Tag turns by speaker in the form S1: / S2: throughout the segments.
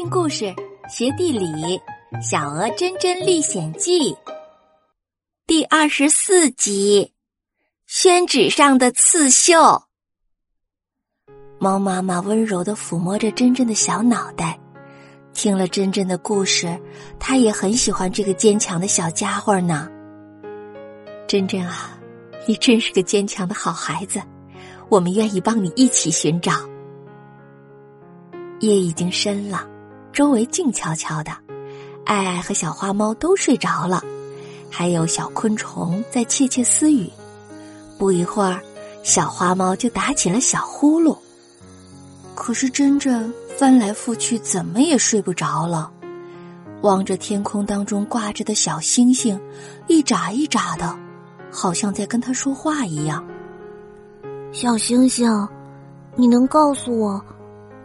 S1: 听故事学地理，《小鹅真真历险记》第二十四集：宣纸上的刺绣。猫妈妈温柔的抚摸着真真的小脑袋，听了真真的故事，她也很喜欢这个坚强的小家伙呢。真真啊，你真是个坚强的好孩子，我们愿意帮你一起寻找。夜已经深了，周围静悄悄的，爱爱和小花猫都睡着了，还有小昆虫在窃窃私语。不一会儿，小花猫就打起了小呼噜。可是真真翻来覆去，怎么也睡不着了，望着天空当中挂着的小星星，一眨一眨的，好像在跟他说话一样。
S2: 小星星，你能告诉我？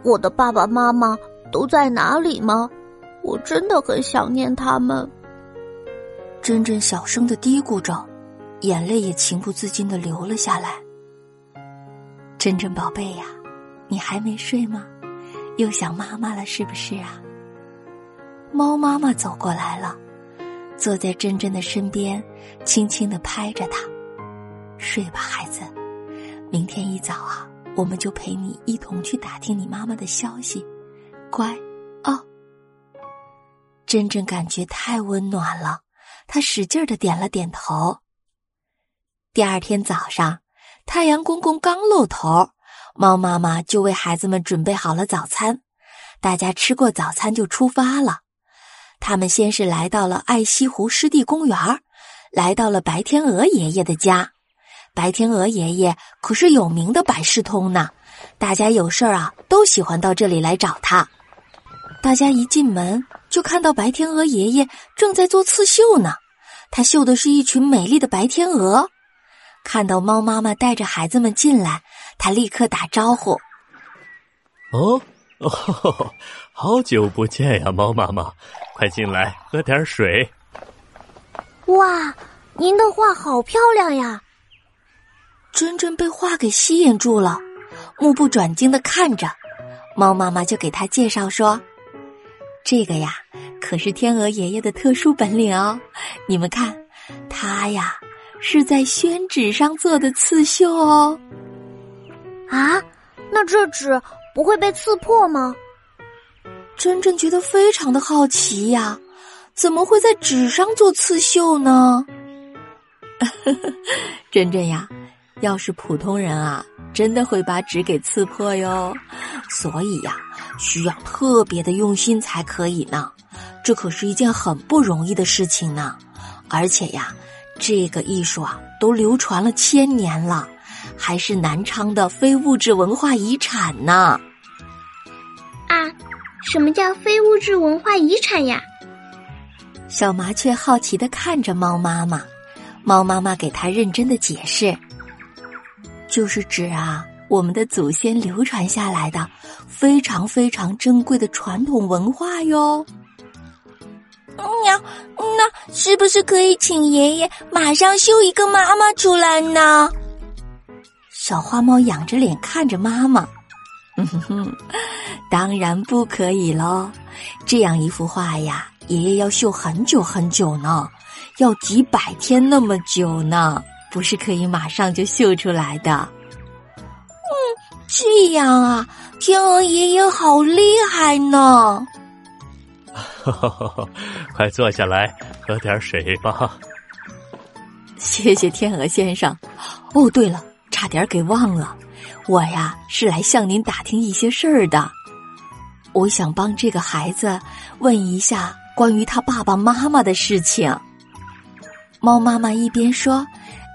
S2: 我的爸爸妈妈都在哪里吗？我真的很想念他们。
S1: 珍珍小声的嘀咕着，眼泪也情不自禁的流了下来。珍珍宝贝呀，你还没睡吗？又想妈妈了是不是啊？猫妈妈走过来了，坐在珍珍的身边，轻轻的拍着她：“睡吧，孩子，明天一早啊。”我们就陪你一同去打听你妈妈的消息，乖，哦。真真感觉太温暖了，他使劲的点了点头。第二天早上，太阳公公刚露头，猫妈妈就为孩子们准备好了早餐。大家吃过早餐就出发了。他们先是来到了爱西湖湿地公园，来到了白天鹅爷爷的家。白天鹅爷爷可是有名的百事通呢，大家有事儿啊都喜欢到这里来找他。大家一进门就看到白天鹅爷爷正在做刺绣呢，他绣的是一群美丽的白天鹅。看到猫妈妈带着孩子们进来，他立刻打招呼：“
S3: 哦，哦，好久不见呀，猫妈妈，快进来喝点水。”
S2: 哇，您的画好漂亮呀！
S1: 真真被画给吸引住了，目不转睛的看着，猫妈妈就给他介绍说：“这个呀，可是天鹅爷爷的特殊本领哦。你们看，他呀是在宣纸上做的刺绣哦。
S2: 啊，那这纸不会被刺破吗？”
S1: 真真觉得非常的好奇呀，怎么会在纸上做刺绣呢？真真呀。要是普通人啊，真的会把纸给刺破哟。所以呀，需要特别的用心才可以呢。这可是一件很不容易的事情呢。而且呀，这个艺术啊，都流传了千年了，还是南昌的非物质文化遗产呢。
S4: 啊，什么叫非物质文化遗产呀？
S1: 小麻雀好奇的看着猫妈妈，猫妈妈给它认真的解释。就是指啊，我们的祖先流传下来的非常非常珍贵的传统文化哟。
S4: 娘，那是不是可以请爷爷马上绣一个妈妈出来呢？
S1: 小花猫仰着脸看着妈妈，哼哼，当然不可以喽。这样一幅画呀，爷爷要绣很久很久呢，要几百天那么久呢。不是可以马上就绣出来的。
S4: 嗯，这样啊，天鹅爷爷好厉害呢！
S3: 快坐下来喝点水吧。
S1: 谢谢天鹅先生。哦，对了，差点给忘了，我呀是来向您打听一些事儿的。我想帮这个孩子问一下关于他爸爸妈妈的事情。猫妈妈一边说。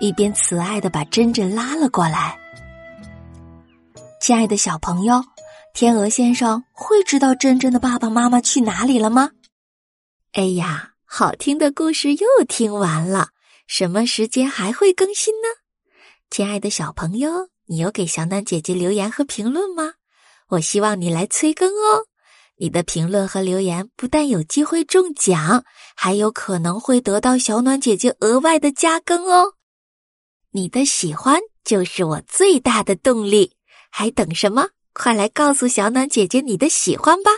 S1: 一边慈爱的把珍珍拉了过来。亲爱的小朋友，天鹅先生会知道珍珍的爸爸妈妈去哪里了吗？哎呀，好听的故事又听完了，什么时间还会更新呢？亲爱的小朋友，你有给小暖姐姐留言和评论吗？我希望你来催更哦。你的评论和留言不但有机会中奖，还有可能会得到小暖姐姐额外的加更哦。你的喜欢就是我最大的动力，还等什么？快来告诉小暖姐姐你的喜欢吧！